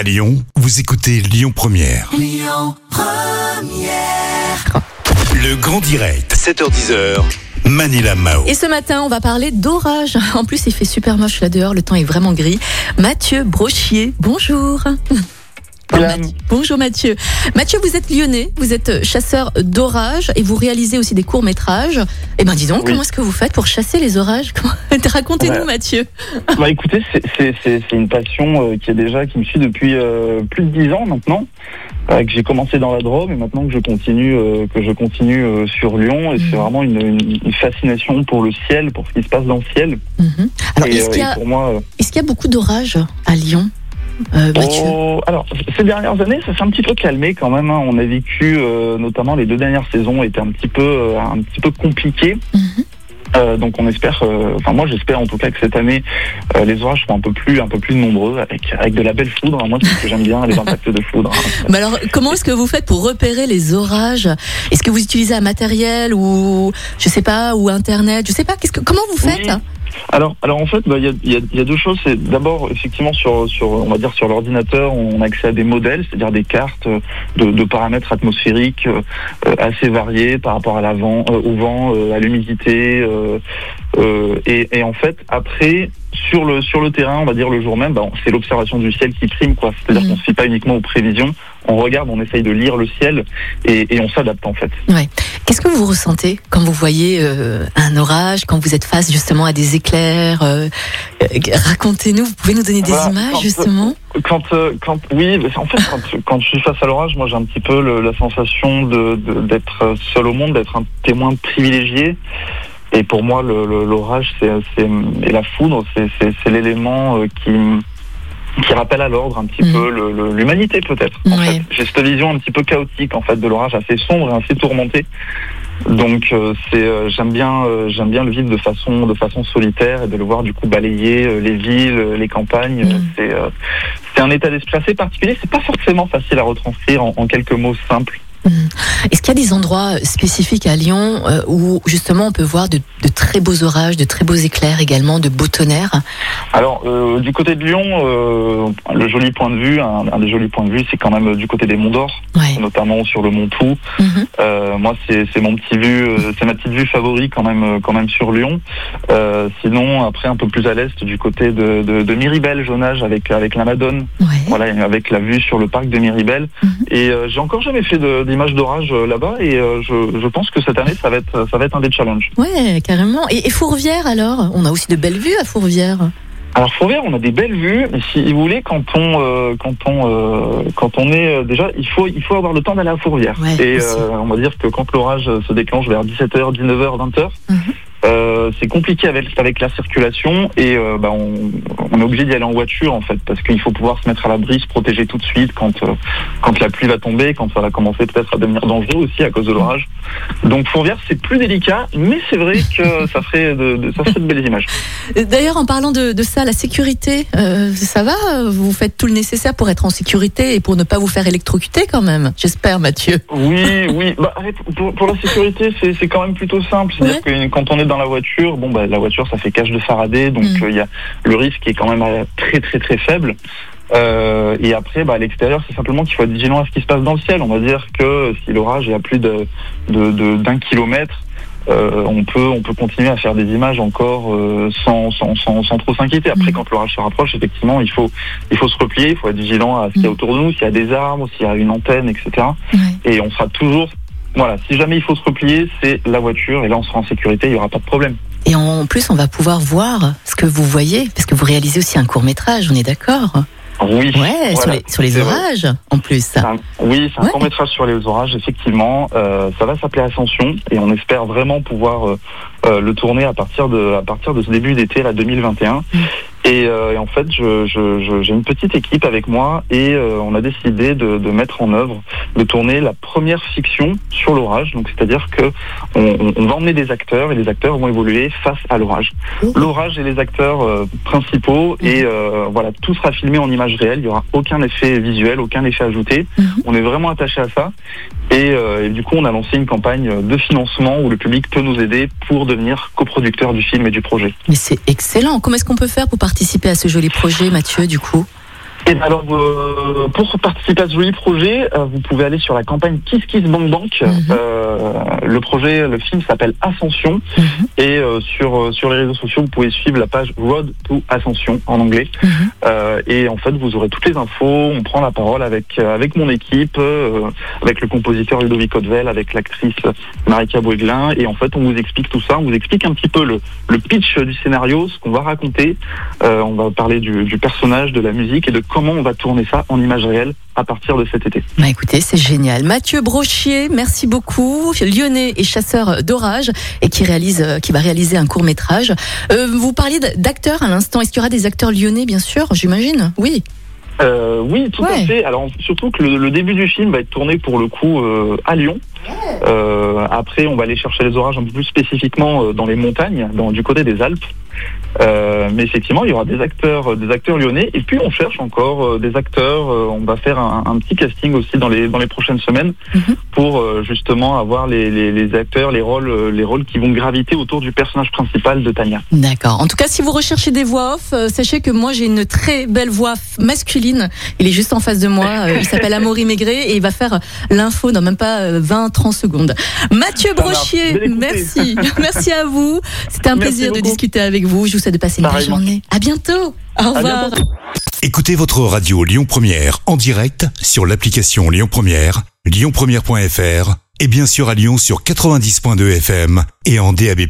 À Lyon, vous écoutez Lyon Première. Le grand direct, 7h10h. Manila Mao. Et ce matin, on va parler d'orage. En plus, il fait super moche là dehors, le temps est vraiment gris. Mathieu Brochier, bonjour. Mathieu. Bonjour Mathieu. Mathieu, vous êtes lyonnais, vous êtes chasseur d'orage et vous réalisez aussi des courts-métrages. Eh ben dis donc, Oui. comment est-ce que vous faites pour chasser les orages? Racontez-nous Ouais. Mathieu. Bah écoutez, c'est- une passion euh, qui est déjà qui me suit depuis euh, plus de dix ans maintenant. euh, que j'ai commencé dans la Drôme et maintenant que je continue que je continue sur Lyon et c'est Mhm. vraiment une, une- une fascination pour le ciel, pour ce qui se passe dans le ciel. Alors, est-ce qu'il y, a- qu'il y a beaucoup d'orages à Lyon? Euh, Mathieu oh, alors ces dernières années, ça s'est un petit peu calmé quand même. hein. On a vécu euh, notamment les deux dernières saisons étaient un petit peu euh, un petit peu compliquées. Mhm. Euh, donc on espère, euh, enfin moi j'espère en tout cas que cette année euh, les orages seront un peu plus un peu plus nombreux avec avec de la belle foudre. Moi c'est ce que j'aime bien les impacts de foudre. hein. Mais alors, comment est-ce que vous faites pour repérer les orages? Est-ce que vous utilisez un matériel ou je sais pas ou internet? Je sais pas. Qu'est-ce que comment vous faites? Oui. Alors alors en fait bah, il y, a, deux choses. C'est d'abord effectivement sur on va dire sur l'ordinateur on a accès à des modèles, c'est-à-dire des cartes euh, de, paramètres atmosphériques euh, euh, assez variés par rapport à au vent, à l'humidité et, et en fait après sur le sur le terrain on va dire le jour même bah, c'est l'observation du ciel qui prime quoi. C'est-à-dire Mhm. qu'on se fie pas uniquement aux prévisions, on regarde, on essaye de lire le ciel et, et on s'adapte en fait. Qu'est-ce que vous ressentez quand vous voyez euh, un orage, quand vous êtes face justement à des éclairs euh, euh, Racontez-nous. Vous pouvez nous donner des Voilà, images quand- justement? Quand, euh, quand, oui, en fait, quand, quand je suis face à l'orage, moi, j'ai un petit peu le- la sensation de de- d'être seul au monde, d'être un témoin privilégié. Et pour moi, le- le- l'orage, c'est, c'est et la foudre, c'est, l'élément euh, qui qui rappelle à l'ordre un petit Mhm. peu le- le- l'humanité peut-être. J'ai cette vision un petit peu chaotique en fait de l'orage, assez sombre et assez tourmenté. Donc euh, c'est euh, j'aime bien euh, j'aime bien le vivre de façon de façon solitaire et de le voir du coup balayer les villes, les campagnes. Mhm. C'est c'est un état d'esprit assez particulier. C'est pas forcément facile à retranscrire en, en quelques mots simples. Est-ce qu'il y a des endroits spécifiques à Lyon euh, où justement on peut voir de, de très beaux orages, de très beaux éclairs également, de beaux tonnerres? Alors euh, du côté de Lyon, euh, le joli point de vue, un, un des jolis points de vue, c'est quand même euh, du côté des Monts d'Or, Ouais. notamment sur le Mont Tout. Mhm. Euh, moi, c'est mon petit vue, euh, c'est ma petite vue favorite quand même, euh, quand même sur Lyon. Euh, sinon, après un peu plus à l'est, du côté de, de, de Miribel, Jonage, avec avec la Madone, Ouais. voilà, avec la vue sur le parc de Miribel. Mhm. Et euh, j'ai encore jamais fait d'image d'orage euh, là-bas, et euh, je, je pense que cette année, ça va être ça va être un des challenges. Ouais, carrément. Et, et Fourvière alors? On a aussi de belles vues à Fourvière. Alors Fourvière, on a des belles vues, mais si vous voulez, quand on quand on quand on est déjà, il faut il faut avoir le temps d'aller à Fourvière. Ouais, et on va dire que quand l'orage se déclenche vers 17h, 19h, 20h, Mhm. euh, c'est compliqué avec avec la circulation et euh, bah, on, on est obligé d'y aller en voiture en fait parce qu'il faut pouvoir se mettre à l'abri, se protéger tout de suite quand euh, quand la pluie va tomber, quand ça va commencer peut-être à devenir dangereux aussi à cause de l'orage. Donc Fourvière, c'est plus délicat, mais c'est vrai que ça ferait de, de- ça ferait de belles images. Euh, D'ailleurs, en parlant de, de ça, la sécurité, euh, ça va? Vous faites tout le nécessaire pour être en sécurité et pour ne pas vous faire électrocuter quand même J'espère, Mathieu. Oui, oui. Bah, pour, pour la sécurité, c'est c'est quand même plutôt simple. C'est-à-dire que quand on est dans la voiture, bon, bah, la voiture, ça fait cage de Faraday, donc Mm. euh, il y a le risque est quand même euh, très, très, très faible. Euh, et après, bah, à l'extérieur, c'est simplement qu'il faut être vigilant à ce qui se passe dans le ciel. On va dire que si l'orage est à plus de de- de- d'un kilomètre, euh, on peut on peut continuer à faire des images encore euh, sans, sans, sans, sans trop s'inquiéter. Après, Mm. quand l'orage se rapproche, effectivement, il faut il faut se replier, il faut être vigilant à ce qu'il y a Mm. autour de nous, s'il y a des arbres, s'il y a une antenne, etc et on sera toujours voilà si jamais il faut se replier c'est la voiture et là on sera en sécurité il y aura pas de problème Et en plus, on va pouvoir voir ce que vous voyez, parce que vous réalisez aussi un court métrage, on est d'accord oui Ouais, sur les, sur les vrai. orages, en plus. Un- oui c'est un Ouais. court métrage sur les orages effectivement Euh, ça va s'appeler Ascension et on espère vraiment pouvoir euh, euh, le tourner à partir de à partir de ce début d'été là 2021 Mm. Et, euh, et en fait, je- je- je- j'ai une petite équipe avec moi et euh, on a décidé de, de mettre en œuvre, de tourner la première fiction sur l'orage. Donc, c'est-à-dire que on, va emmener des acteurs et les acteurs vont évoluer face à l'orage. Oh. L'orage et les acteurs euh, principaux et euh, voilà, tout sera filmé en images réelles. Il y aura aucun effet visuel, aucun effet ajouté. Mhm. On est vraiment attaché à ça. Et, et du coup, on a lancé une campagne de financement où le public peut nous aider pour devenir coproducteur du film et du projet. Mais c'est excellent. Comment est-ce qu'on peut faire pour participer à ce joli projet, Mathieu, du coup Et ben alors, euh, pour participer à ce joli projet, euh, vous pouvez aller sur la campagne Kiss Kiss Bank Bank. Mhm. Euh, le projet, le film s'appelle Ascension. Mhm. Et euh, sur euh, sur les réseaux sociaux, vous pouvez suivre la page Road to Ascension en anglais. Mhm. Euh, et en fait, vous aurez toutes les infos. On prend la parole avec euh, avec mon équipe, euh, avec le compositeur Ludovic Odvel, avec l'actrice Marika Boueglin. Et en fait, on vous explique tout ça. On vous explique un petit peu le, le pitch du scénario, ce qu'on va raconter. Euh, on va parler du, du personnage, de la musique et de comment on va tourner ça en image réelle à partir de cet été. Bah écoutez, c'est génial. Mathieu Brochier, merci beaucoup. Lyonnais et chasseur d'orage et qui réalise, euh, qui va réaliser un court métrage. Euh, vous parliez d'acteurs à l'instant. Est-ce qu'il y aura des acteurs lyonnais, bien sûr J'imagine? Oui. Euh, oui, tout Ouais. à fait. Alors surtout que le, le début du film va être tourné pour le coup euh, à Lyon. Euh, après, on va aller chercher les orages un peu plus spécifiquement euh, dans les montagnes, dans, du côté des Alpes. Euh, mais effectivement, il y aura des acteurs, des acteurs lyonnais. Et puis, on cherche encore des acteurs. On va faire un, un petit casting aussi dans les dans les prochaines semaines Mhm. pour justement avoir les, les, les acteurs, les rôles, les rôles qui vont graviter autour du personnage principal de Tania. D'accord. En tout cas, si vous recherchez des voix off, sachez que moi j'ai une très belle voix masculine. Il est juste en face de moi. Il s'appelle Amaury Maigret et il va faire l'info dans même pas 20-30 secondes. Mathieu. Brochier, merci. Merci à vous. C'était un Merci plaisir de discuter avec vous. Je vous souhaite de passer une belle journée. À bientôt. Au revoir. bientôt. Écoutez votre radio Lyon Première en direct sur l'application Lyon Première, lyonpremière.fr et bien sûr à Lyon sur 90.2 FM et en DAB+.